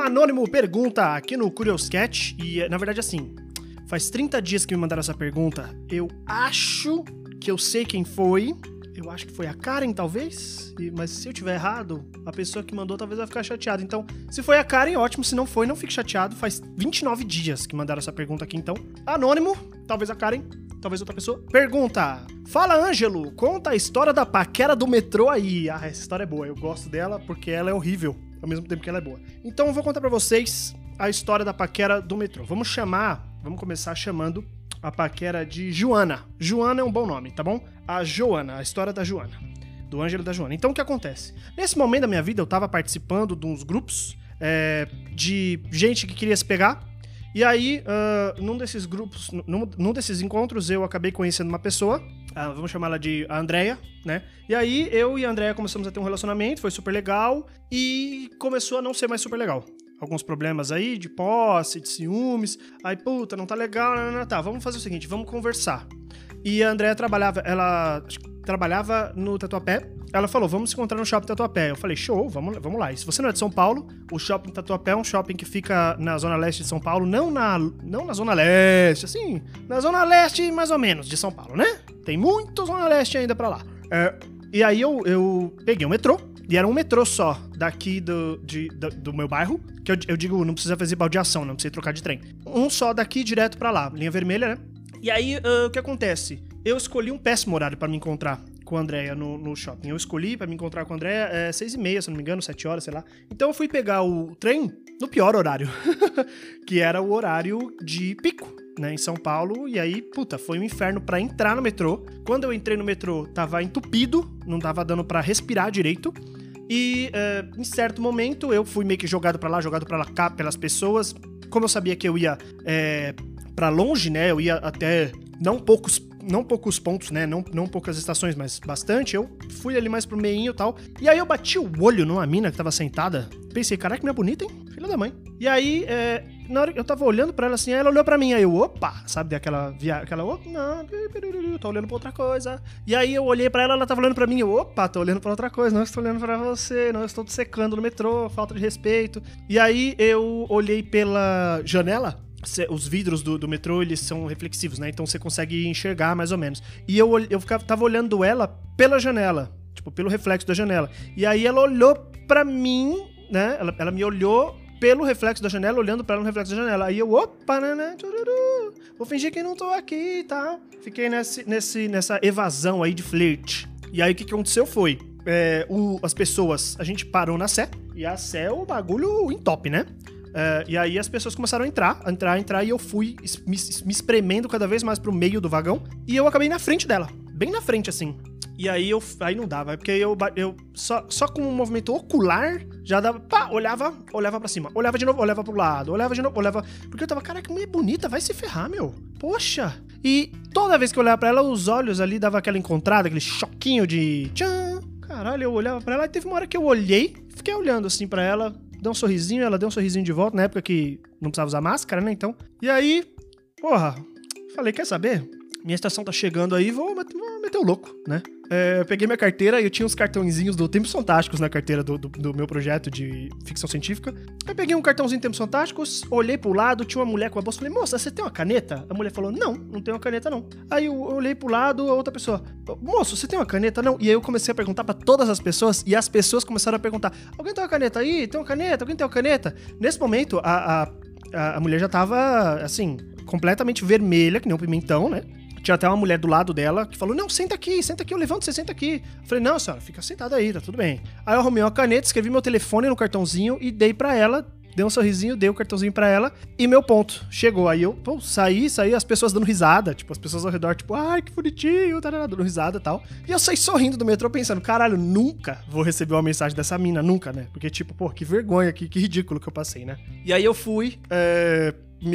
Anônimo pergunta aqui no Curious Cat, e na verdade assim, faz 30 dias que me mandaram essa pergunta. Eu acho que eu sei quem foi. Eu acho que foi a Karen, talvez. E, mas se eu tiver errado, a pessoa que mandou talvez vai ficar chateada. Então, se foi a Karen, ótimo. Se não foi, não fique chateado. Faz 29 dias que mandaram essa pergunta aqui, então. Anônimo, talvez a Karen, talvez outra pessoa. Pergunta: Fala, Ângelo, conta a história da paquera do metrô aí. Ah, essa história é boa. Eu gosto dela porque ela é horrível, ao mesmo tempo que ela é boa. Então, eu vou contar para vocês a história da paquera do metrô. Vamos chamar, vamos começar chamando a paquera de Joana. Joana é um bom nome, tá bom? A Joana, a história da Joana. Do Ângelo da Joana. Então, o que acontece? Nesse momento da minha vida, eu tava participando de uns grupos é, de gente que queria se pegar e aí, uh, num desses grupos, num, num, desses encontros, eu acabei conhecendo uma pessoa, uh, vamos chamá-la de Andrea, né? E aí, eu e a Andrea começamos a ter um relacionamento, foi super legal, e começou a não ser mais super legal. Alguns problemas aí de posse, de ciúmes. Aí, puta, não tá legal, não, não, não, tá, vamos fazer o seguinte, vamos conversar. E a Andrea trabalhava, ela trabalhava no Tatuapé. Ela falou, vamos se encontrar no shopping Tatuapé. Eu falei, show, vamos, vamos lá. E se você não é de São Paulo, o shopping Tatuapé é um shopping que fica na zona leste de São Paulo, não na, não na zona leste, assim, na zona leste mais ou menos de São Paulo, né? Tem muito zona leste ainda pra lá. É, e aí eu, eu peguei o metrô, e era um metrô só daqui do, de, do, do, meu bairro, que eu, eu digo, não precisa fazer baldeação, não precisa trocar de trem. Um só daqui direto para lá, linha vermelha, né? E aí, uh, o que acontece? Eu escolhi um péssimo horário para me encontrar com a Andrea no, no shopping. Eu escolhi para me encontrar com a Andrea é, seis e meia, se não me engano, sete horas, sei lá. Então eu fui pegar o trem no pior horário, que era o horário de pico, né, em São Paulo. E aí, puta, foi um inferno para entrar no metrô. Quando eu entrei no metrô, tava entupido, não tava dando para respirar direito. E uh, em certo momento eu fui meio que jogado para lá, jogado para cá pelas pessoas. Como eu sabia que eu ia é, para longe, né? Eu ia até não poucos não poucos pontos, né? Não, não poucas estações, mas bastante. Eu fui ali mais pro meinho e tal. E aí eu bati o olho numa mina que tava sentada. Pensei, caraca, minha bonita, hein? Filha da mãe. E aí, é, na hora que eu tava olhando pra ela assim, ela olhou pra mim. Aí eu, opa, sabe? Aquela via, aquela, opa, não, tô olhando pra outra coisa. E aí eu olhei pra ela, ela tava olhando pra mim. Eu, opa, tô olhando pra outra coisa. Não estou olhando pra você, não estou te secando no metrô, falta de respeito. E aí eu olhei pela janela os vidros do, do, metrô, eles são reflexivos, né? Então você consegue enxergar mais ou menos. E eu, eu ficava, tava olhando ela pela janela, tipo, pelo reflexo da janela. E aí ela olhou pra mim, né? Ela, ela me olhou pelo reflexo da janela, olhando para ela no reflexo da janela. Aí eu, opa, né, né, tchururu, vou fingir que não tô aqui, tá? Fiquei nesse, nesse, nessa evasão aí de flerte. E aí o que, que aconteceu foi, é, o, as pessoas, a gente parou na Sé, e a Sé é o bagulho em top, né? Uh, e aí as pessoas começaram a entrar, a entrar, a entrar, e eu fui me, me espremendo cada vez mais pro meio do vagão. E eu acabei na frente dela. Bem na frente, assim. E aí eu. Aí não dava, porque eu, eu só, só com um movimento ocular já dava. Pá, olhava, olhava pra cima. Olhava de novo, olhava pro lado, olhava de novo, olhava. Porque eu tava, cara, que mulher bonita, vai se ferrar, meu. Poxa! E toda vez que eu olhava pra ela, os olhos ali dava aquela encontrada, aquele choquinho de. Tchan! Caralho, eu olhava pra ela e teve uma hora que eu olhei, fiquei olhando assim pra ela, deu um sorrisinho, ela deu um sorrisinho de volta, na época que não precisava usar máscara, né? Então. E aí, porra, falei, quer saber? Minha estação tá chegando aí, vou vou meter o louco, né? É, eu peguei minha carteira e eu tinha uns cartãozinhos do Tempos Fantásticos na carteira do, do, do, meu projeto de ficção científica. Eu peguei um cartãozinho Tempos Fantásticos, olhei pro lado, tinha uma mulher com a bolsa, falei, moça, você tem uma caneta? A mulher falou, não, não tenho uma caneta não. Aí eu olhei pro lado, a outra pessoa, moço, você tem uma caneta não? E aí eu comecei a perguntar para todas as pessoas e as pessoas começaram a perguntar, alguém tem uma caneta aí? Tem uma caneta? Alguém tem uma caneta? Nesse momento, a, a, a mulher já tava, assim, completamente vermelha, que nem um pimentão, né? Tinha até uma mulher do lado dela que falou: Não, senta aqui, senta aqui, eu levanto, você senta aqui. Eu falei: Não, senhora, fica sentada aí, tá tudo bem. Aí eu arrumei uma caneta, escrevi meu telefone no cartãozinho e dei para ela. Dei um sorrisinho, dei o um cartãozinho para ela e meu ponto chegou. Aí eu, pô, saí, saí, as pessoas dando risada, tipo, as pessoas ao redor, tipo, ai, que bonitinho, tá dando risada e tal. E eu saí sorrindo do metrô pensando, caralho, nunca vou receber uma mensagem dessa mina, nunca, né? Porque, tipo, pô, que vergonha, que, que ridículo que eu passei, né? E aí eu fui, é,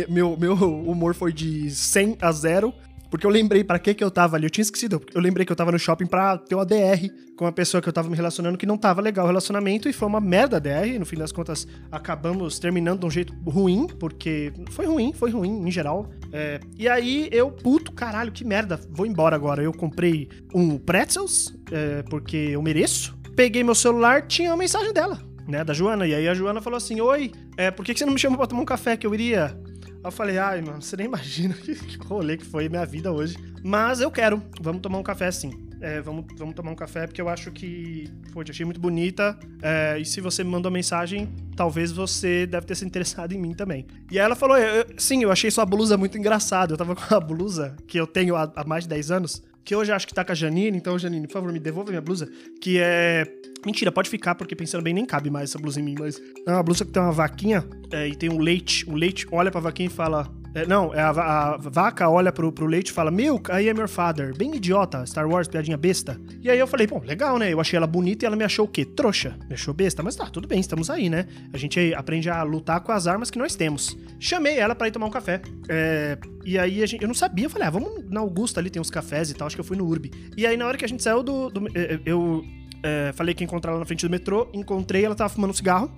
meu, meu humor foi de 100 a 0. Porque eu lembrei para que que eu tava ali. Eu tinha esquecido. Eu lembrei que eu tava no shopping pra ter uma DR com uma pessoa que eu tava me relacionando que não tava legal o relacionamento e foi uma merda a DR. No fim das contas, acabamos terminando de um jeito ruim, porque foi ruim, foi ruim em geral. É, e aí eu, puto, caralho, que merda, vou embora agora. Eu comprei um pretzels, é, porque eu mereço. Peguei meu celular, tinha a mensagem dela né, da Joana. E aí a Joana falou assim: Oi, é, por que que você não me chamou pra tomar um café que eu iria? Eu falei, ai, mano, você nem imagina que, que rolê que foi minha vida hoje. Mas eu quero, vamos tomar um café sim. É, vamos, vamos tomar um café, porque eu acho que, pô, te achei muito bonita. É, e se você me mandou mensagem, talvez você deve ter se interessado em mim também. E aí ela falou, eu- sim, eu achei sua blusa muito engraçada. Eu tava com uma blusa que eu tenho há, há mais de 10 anos, que hoje acho que tá com a Janine. Então, Janine, por favor, me devolva minha blusa. Que é... Mentira, pode ficar, porque pensando bem, nem cabe mais essa blusa em mim, mas... É uma blusa que tem uma vaquinha é, e tem um leite. O leite olha pra vaquinha e fala... É, não, é a, a vaca olha pro, pro leite e fala: Milk, I am your father. Bem idiota, Star Wars, piadinha besta. E aí eu falei: Bom, legal, né? Eu achei ela bonita e ela me achou o quê? Trouxa. Me achou besta. Mas tá, tudo bem, estamos aí, né? A gente aprende a lutar com as armas que nós temos. Chamei ela pra ir tomar um café. É, e aí a gente, eu não sabia. Eu falei: Ah, vamos na Augusta ali, tem uns cafés e tal. Acho que eu fui no Urbi. E aí na hora que a gente saiu do. do- é, eu é, falei que ia encontrar ela na frente do metrô. Encontrei, ela tava fumando um cigarro.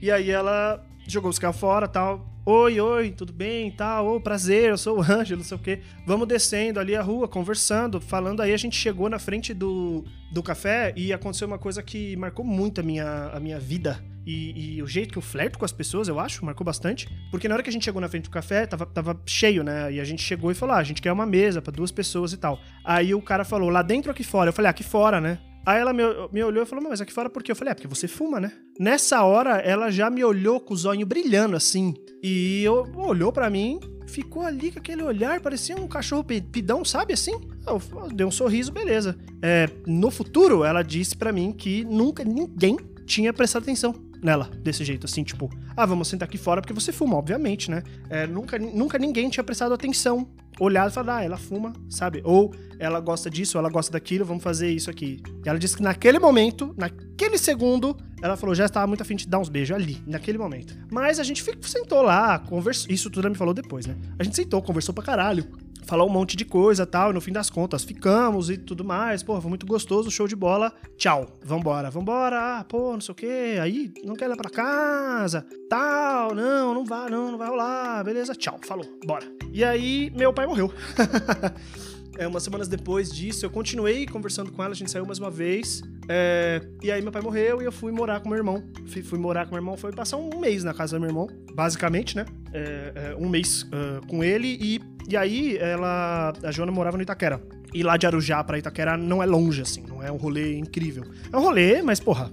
E aí ela jogou os carros fora tal. Oi, oi, tudo bem tal? Ô, prazer, eu sou o Ângelo, não sei o quê. Vamos descendo ali a rua, conversando, falando. Aí a gente chegou na frente do, do café e aconteceu uma coisa que marcou muito a minha, a minha vida. E, e o jeito que eu flerto com as pessoas, eu acho, marcou bastante. Porque na hora que a gente chegou na frente do café, tava, tava cheio, né? E a gente chegou e falou: ah, a gente quer uma mesa pra duas pessoas e tal. Aí o cara falou: lá dentro ou aqui fora? Eu falei: ah, aqui fora, né? Aí ela me, me olhou e falou, mas aqui fora por quê? Eu falei, é porque você fuma, né? Nessa hora, ela já me olhou com os olhos brilhando, assim. E eu, olhou pra mim, ficou ali com aquele olhar, parecia um cachorro pidão, sabe assim? Eu, eu dei um sorriso, beleza. É, no futuro, ela disse pra mim que nunca ninguém tinha prestado atenção nela, desse jeito, assim, tipo, ah, vamos sentar aqui fora porque você fuma, obviamente, né? É, nunca, nunca ninguém tinha prestado atenção, olhado e falado, ah, ela fuma, sabe? Ou ela gosta disso, ela gosta daquilo, vamos fazer isso aqui. E ela disse que naquele momento, naquele segundo, ela falou, já estava muito afim de dar uns beijos ali, naquele momento. Mas a gente sentou lá, conversou, isso tudo ela me falou depois, né? A gente sentou, conversou pra caralho, falou um monte de coisa tal, e no fim das contas ficamos e tudo mais, pô, foi muito gostoso, show de bola, tchau, vambora, vambora, ah, pô, não sei o que, aí não quer ir pra casa, tal, não, não vai, não, não vai rolar, beleza, tchau, falou, bora. E aí, meu pai morreu. É, umas semanas depois disso, eu continuei conversando com ela, a gente saiu mais uma vez. é, e aí meu pai morreu e eu fui morar com meu irmão. Fui, fui morar com meu irmão, foi passar um mês na casa do meu irmão, basicamente, né? É, é, um mês ah, com ele e, e aí ela, a Joana morava no Itaquera. E lá de Arujá pra Itaquera não é longe, assim, não é um rolê incrível. É um rolê, mas porra,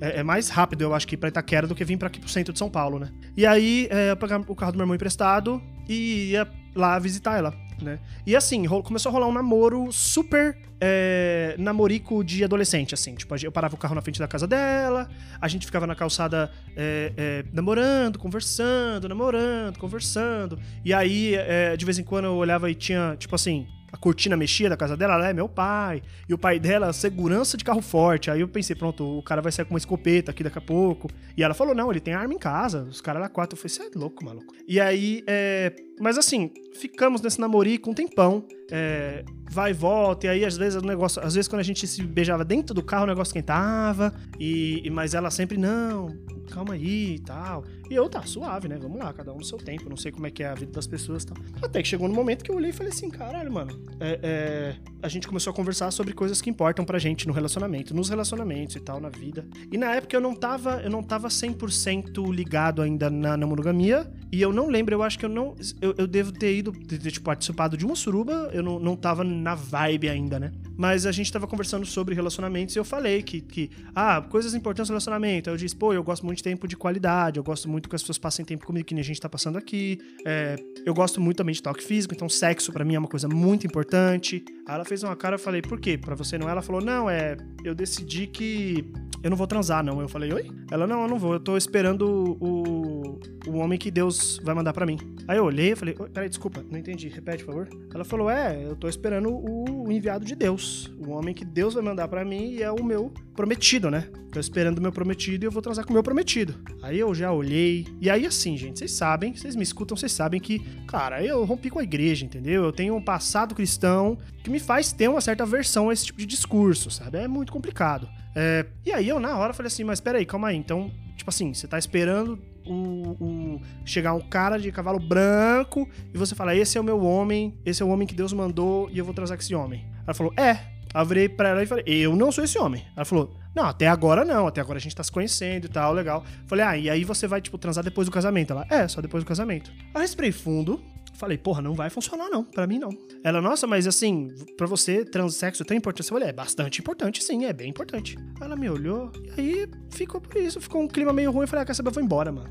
é, é mais rápido, eu acho, que ir pra Itaquera do que vir pra aqui pro centro de São Paulo, né? E aí, é, eu pegava o carro do meu irmão emprestado e ia lá visitar ela, né? E assim, começou a rolar um namoro super é, namorico de adolescente, assim. Tipo, eu parava o carro na frente da casa dela, a gente ficava na calçada é, é, namorando, conversando, namorando, conversando. E aí, é, de vez em quando, eu olhava e tinha, tipo assim, a cortina mexia da casa dela, ela é meu pai. E o pai dela, segurança de carro forte. Aí eu pensei, pronto, o cara vai sair com uma escopeta aqui daqui a pouco. E ela falou, não, ele tem arma em casa. Os caras lá quatro. Eu falei, você é louco, maluco. E aí, é... Mas assim, ficamos nesse namorico um tempão. é, Vai e volta. E aí, às vezes, o negócio... Às vezes, quando a gente se beijava dentro do carro, o negócio esquentava. E... Mas ela sempre, não, calma aí e tal. E eu, tá, suave, né? Vamos lá, cada um no seu tempo. Não sei como é que é a vida das pessoas e tal. Até que chegou no momento que eu olhei e falei assim, caralho, mano. é, é, a gente começou a conversar sobre coisas que importam pra gente no relacionamento, nos relacionamentos e tal, na vida. E na época eu não tava, eu não tava 100% ligado ainda na, na monogamia. E eu não lembro, eu acho que eu não. Eu, eu devo ter ido, ter, tipo, participado de uma suruba. Eu não, não tava na vibe ainda, né? Mas a gente tava conversando sobre relacionamentos e eu falei que, que ah, coisas importantes no relacionamento. Aí eu disse, pô, eu gosto muito de tempo de qualidade, eu gosto muito que as pessoas passem tempo comigo, que nem a gente tá passando aqui. É, eu gosto muito também de toque físico, então sexo pra mim é uma coisa muito importante. Aí ela fez uma cara, eu falei, por quê? Pra você não? Ela falou, não, é. Eu decidi que eu não vou transar, não. Eu falei, oi? Ela, não, eu não vou, eu tô esperando o, o homem que Deus vai mandar pra mim. Aí eu olhei e falei, peraí, desculpa, não entendi, repete, por favor. Ela falou, é, eu tô esperando o enviado de Deus, o homem que Deus vai mandar pra mim e é o meu prometido, né? Tô esperando o meu prometido e eu vou transar com o meu prometido. Aí eu já olhei, e aí assim, gente, vocês sabem, vocês me escutam, vocês sabem que, cara, eu rompi com a igreja, entendeu? Eu tenho um passado cristão que me faz ter uma certa aversão a esse tipo de discurso, sabe? É muito complicado. É, e aí eu, na hora, falei assim, mas peraí, calma aí, então, tipo assim, você tá esperando o, chegar um cara de cavalo branco e você fala, esse é o meu homem, esse é o homem que Deus mandou e eu vou transar com esse homem. Ela falou, é. Aí eu virei pra ela e falei, eu não sou esse homem. Ela falou, não, até agora não, até agora a gente tá se conhecendo e tal, legal. Falei, ah, e aí você vai, tipo, transar depois do casamento? Ela, é, só depois do casamento. Eu respirei fundo, falei, porra, não vai funcionar não, pra mim não. Ela, nossa, mas assim, pra você, transexo é tão importante? Eu falei, é bastante importante, sim, é bem importante. Ela me olhou, e aí ficou por isso, ficou um clima meio ruim. Eu falei, ah, quer saber, eu vou embora, mano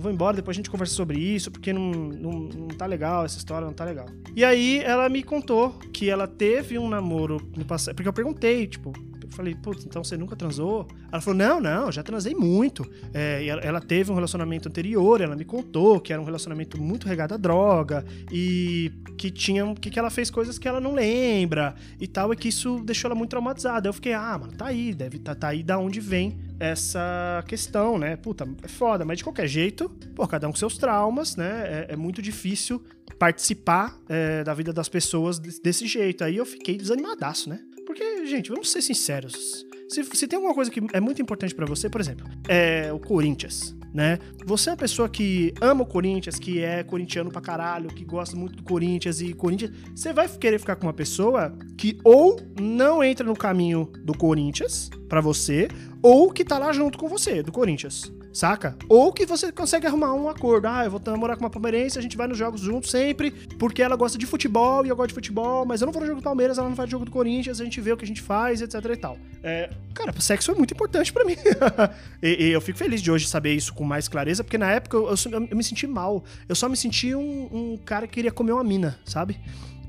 eu vou embora, depois a gente conversa sobre isso, porque não, não, não tá legal, essa história não tá legal. E aí ela me contou que ela teve um namoro no passado, porque eu perguntei, tipo, falei, putz, então você nunca transou? Ela falou, não, não, já transei muito. É, ela, ela, teve um relacionamento anterior, ela me contou que era um relacionamento muito regado a droga e que tinha que, que ela fez coisas que ela não lembra e tal, e que isso deixou ela muito traumatizada. Eu fiquei, ah, mano, tá aí, deve tá, tá aí da onde vem essa questão, né? Puta, é foda, mas de qualquer jeito, pô, cada um com seus traumas, né? É, é muito difícil participar é, da vida das pessoas desse jeito. Aí eu fiquei desanimadaço, né? Porque, gente, vamos ser sinceros. Se, se tem alguma coisa que é muito importante para você, por exemplo, é o Corinthians, né? Você é uma pessoa que ama o Corinthians, que é corintiano pra caralho, que gosta muito do Corinthians e Corinthians, você vai querer ficar com uma pessoa que ou não entra no caminho do Corinthians para você, ou que tá lá junto com você, do Corinthians saca? Ou que você consegue arrumar um acordo. Ah, eu vou namorar com uma palmeirense, a gente vai nos jogos juntos sempre, porque ela gosta de futebol e eu gosto de futebol, mas eu não vou no jogo do Palmeiras, ela não vai no jogo do Corinthians, a gente vê o que a gente faz, etc e tal. É, cara, sexo é muito importante para mim. e, e, eu fico feliz de hoje saber isso com mais clareza, porque na época eu, eu, eu me senti mal. Eu só me senti um, um cara que queria comer uma mina, sabe?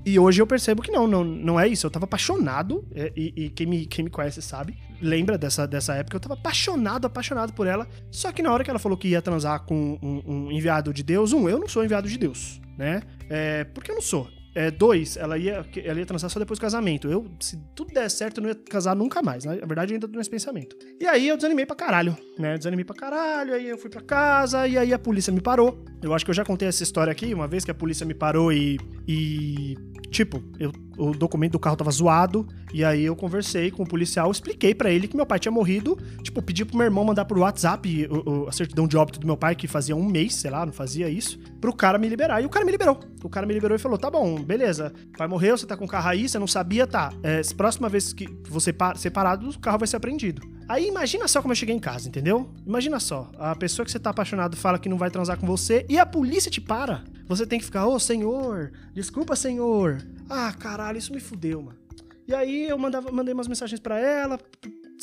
E hoje eu percebo que não, não, não é isso. Eu tava apaixonado, é, e, e, quem, me, quem me conhece sabe, lembra dessa, dessa época, eu tava apaixonado, apaixonado por ela. Só que na hora que ela falou que ia transar com um, um enviado de Deus, um, eu não sou enviado de Deus, né? É, porque eu não sou. É, dois, ela ia, ela ia transar só depois do casamento. Eu, se tudo der certo, eu não ia casar nunca mais. Né? Na verdade, ainda tô nesse pensamento. E aí eu desanimei pra caralho, né? Desanimei pra caralho, aí eu fui pra casa, e aí a polícia me parou. Eu acho que eu já contei essa história aqui, uma vez que a polícia me parou e. e tipo, eu o documento do carro tava zoado. E aí eu conversei com o policial, expliquei para ele que meu pai tinha morrido. Tipo, pedi pro meu irmão mandar por WhatsApp o, o, a certidão de óbito do meu pai, que fazia um mês, sei lá, não fazia isso, pro cara me liberar. E o cara me liberou. O cara me liberou e falou: tá bom, beleza. Pai morreu, você tá com o carro aí, você não sabia, tá. É, próxima vez que você separado, o carro vai ser apreendido. Aí imagina só como eu cheguei em casa, entendeu? Imagina só, a pessoa que você tá apaixonado fala que não vai transar com você e a polícia te para. Você tem que ficar, ô oh, senhor, desculpa senhor. Ah, caralho, isso me fudeu, mano. E aí eu mandava, mandei umas mensagens para ela,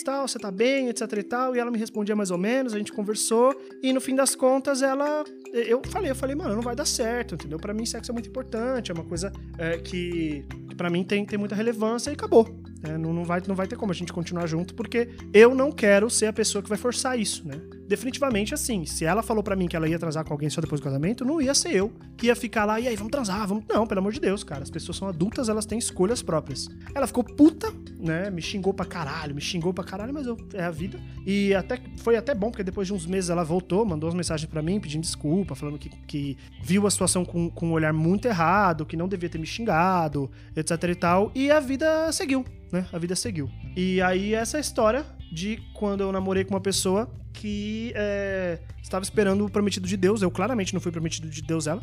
tal, você tá bem, etc e tal, e ela me respondia mais ou menos, a gente conversou, e no fim das contas ela eu falei, eu falei, mano, não vai dar certo, entendeu? Para mim sexo é muito importante, é uma coisa é, que, para mim tem, tem muita relevância e acabou. É, não, não, vai, não vai ter como a gente continuar junto, porque eu não quero ser a pessoa que vai forçar isso, né? Definitivamente assim, se ela falou para mim que ela ia transar com alguém só depois do casamento, não ia ser eu que ia ficar lá, e aí, vamos transar, vamos. Não, pelo amor de Deus, cara. As pessoas são adultas, elas têm escolhas próprias. Ela ficou puta, né? Me xingou pra caralho, me xingou pra caralho, mas eu, é a vida. E até foi até bom, porque depois de uns meses ela voltou, mandou umas mensagens para mim pedindo desculpa, falando que, que viu a situação com, com um olhar muito errado, que não devia ter me xingado, etc e tal. E a vida seguiu né? A vida seguiu. E aí, essa história de quando eu namorei com uma pessoa que é, estava esperando o prometido de Deus. Eu claramente não fui prometido de Deus ela.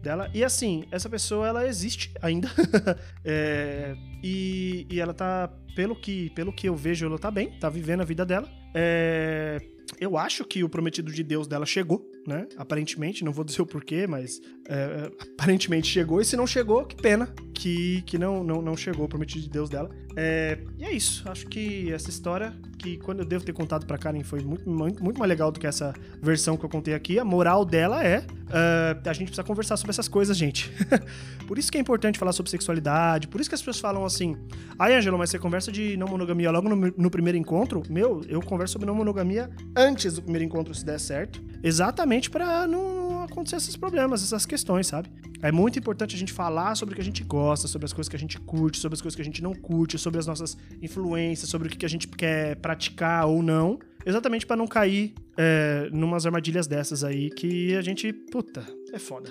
Dela. E assim, essa pessoa ela existe ainda. é, e, e ela tá, pelo que, pelo que eu vejo, ela tá bem, tá vivendo a vida dela. É, eu acho que o prometido de Deus dela chegou, né? Aparentemente, não vou dizer o porquê, mas é, aparentemente chegou. E se não chegou, que pena que, que não, não, não chegou prometido de Deus dela. É, e é isso. Acho que essa história, que quando eu devo ter contado pra Karen, foi muito, muito, muito mais legal do que essa versão que eu contei aqui. A moral dela é: uh, a gente precisa conversar sobre essas coisas, gente. por isso que é importante falar sobre sexualidade. Por isso que as pessoas falam assim: ai, Angelo, mas você conversa de não monogamia logo no, no primeiro encontro? Meu, eu converso sobre não monogamia antes do primeiro encontro, se der certo. Exatamente para não acontecer esses problemas, essas questões, sabe? É muito importante a gente falar sobre o que a gente gosta, sobre as coisas que a gente curte, sobre as coisas que a gente não curte, sobre as nossas influências, sobre o que a gente quer praticar ou não. Exatamente para não cair é, numas armadilhas dessas aí que a gente. Puta, é foda.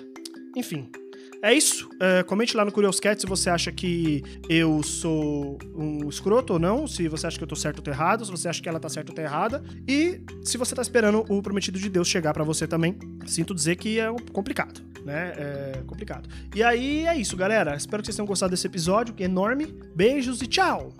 Enfim, é isso. É, comente lá no Curioscat se você acha que eu sou um escroto ou não, se você acha que eu tô certo ou tô errado, se você acha que ela tá certa ou tá errada, e se você tá esperando o prometido de Deus chegar para você também. Sinto dizer que é complicado, né? É complicado. E aí é isso, galera. Espero que vocês tenham gostado desse episódio, que é enorme. Beijos e! Tchau.